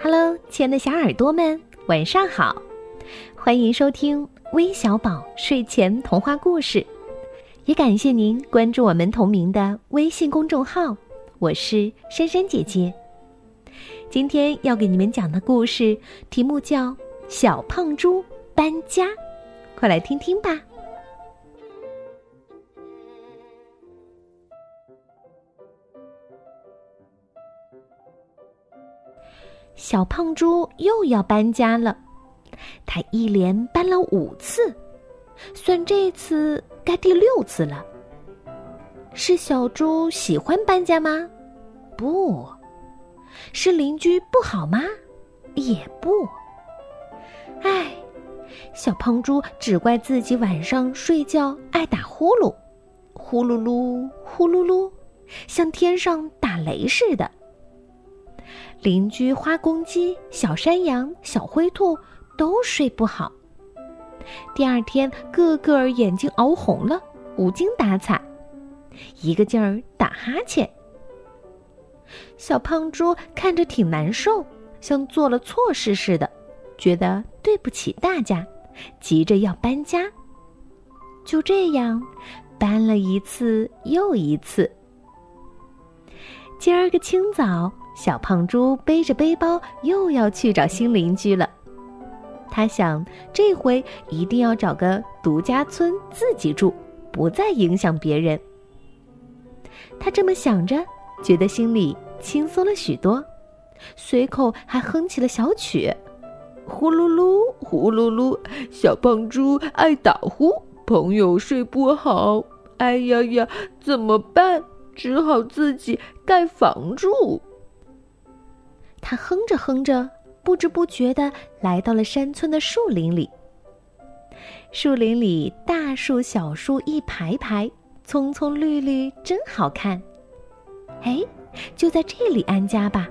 Hello，亲爱的小耳朵们，晚上好！欢迎收听微小宝睡前童话故事，也感谢您关注我们同名的微信公众号。我是珊珊姐姐。今天要给你们讲的故事题目叫《小胖猪搬家》，快来听听吧。小胖猪又要搬家了，他一连搬了五次，算这次该第六次了。是小猪喜欢搬家吗？不是邻居不好吗？也不。唉，小胖猪只怪自己晚上睡觉爱打呼噜，呼噜噜，呼噜噜，像天上打雷似的。邻居花公鸡、小山羊、小灰兔都睡不好。第二天，个个眼睛熬红了，无精打采，一个劲儿打哈欠。小胖猪看着挺难受，像做了错事似的，觉得对不起大家，急着要搬家。就这样，搬了一次又一次。今儿个清早。小胖猪背着背包又要去找新邻居了。他想，这回一定要找个独家村自己住，不再影响别人。他这么想着，觉得心里轻松了许多，随口还哼起了小曲：呼噜噜，呼噜噜，小胖猪爱打呼，朋友睡不好，哎呀呀，怎么办？只好自己盖房住。他哼着哼着，不知不觉的来到了山村的树林里。树林里大树小树一排排，葱葱绿绿，真好看。哎，就在这里安家吧。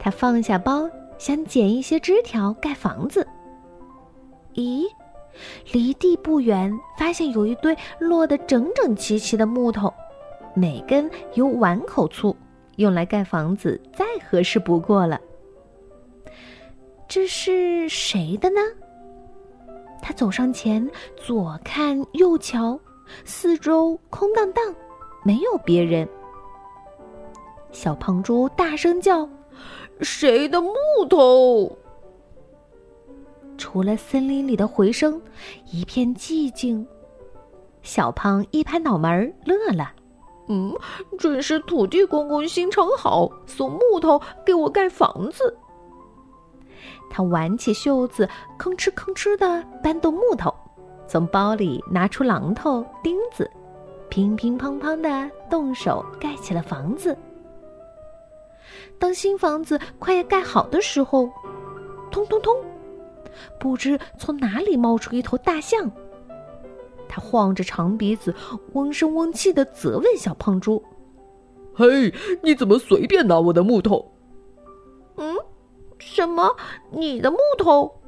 他放下包，想捡一些枝条盖房子。咦，离地不远，发现有一堆摞得整整齐齐的木头，每根有碗口粗。用来盖房子再合适不过了。这是谁的呢？他走上前，左看右瞧，四周空荡荡，没有别人。小胖猪大声叫：“谁的木头？”除了森林里的回声，一片寂静。小胖一拍脑门乐了。嗯，准是土地公公心肠好，送木头给我盖房子。他挽起袖子，吭哧吭哧的搬动木头，从包里拿出榔头、钉子，乒乒乓乓的动手盖起了房子。当新房子快要盖好的时候，通通通，不知从哪里冒出一头大象。他晃着长鼻子，嗡声嗡气的责问小胖猪：“嘿，你怎么随便拿我的木头？”“嗯，什么？你的木头？”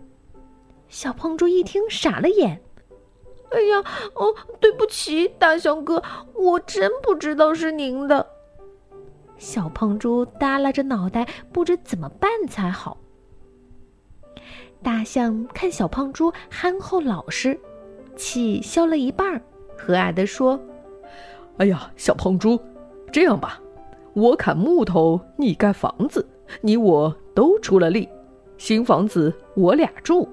小胖猪一听傻了眼。“哎呀，哦，对不起，大象哥，我真不知道是您的。”小胖猪耷拉着脑袋，不知怎么办才好。大象看小胖猪憨厚老实。气消了一半儿，和蔼地说：“哎呀，小胖猪，这样吧，我砍木头，你盖房子，你我都出了力，新房子我俩住。”“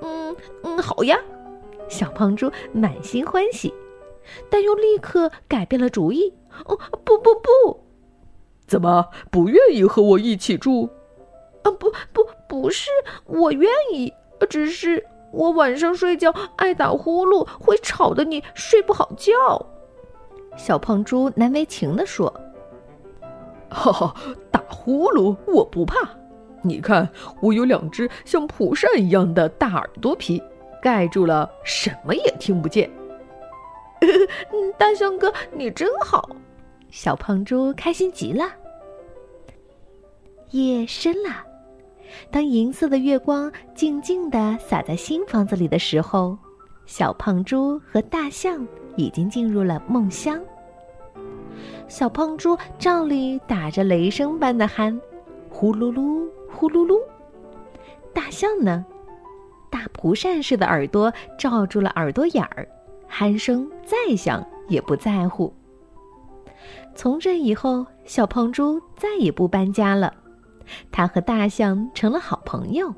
嗯嗯，好呀。”小胖猪满心欢喜，但又立刻改变了主意。“哦，不不不，怎么不愿意和我一起住？”“啊，不不不是，我愿意，只是……”我晚上睡觉爱打呼噜，会吵得你睡不好觉。小胖猪难为情地说：“哈哈，打呼噜我不怕，你看我有两只像蒲扇一样的大耳朵皮，盖住了，什么也听不见。”大象哥，你真好！小胖猪开心极了。夜深了。当银色的月光静静地洒在新房子里的时候，小胖猪和大象已经进入了梦乡。小胖猪照例打着雷声般的鼾，呼噜噜，呼噜噜。大象呢？大蒲扇似的耳朵罩住了耳朵眼儿，鼾声再响也不在乎。从这以后，小胖猪再也不搬家了，他和大象成了好朋友，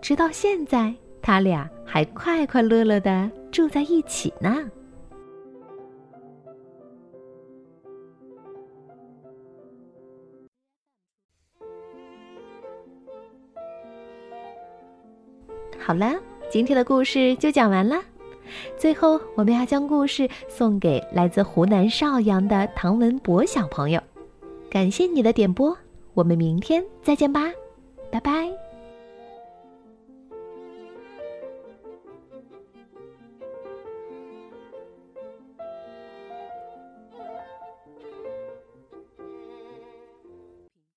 直到现在，他俩还快快乐乐的住在一起呢。好了，今天的故事就讲完了。最后，我们要将故事送给来自湖南邵阳的唐文博小朋友。感谢你的点播，我们明天再见吧，拜拜。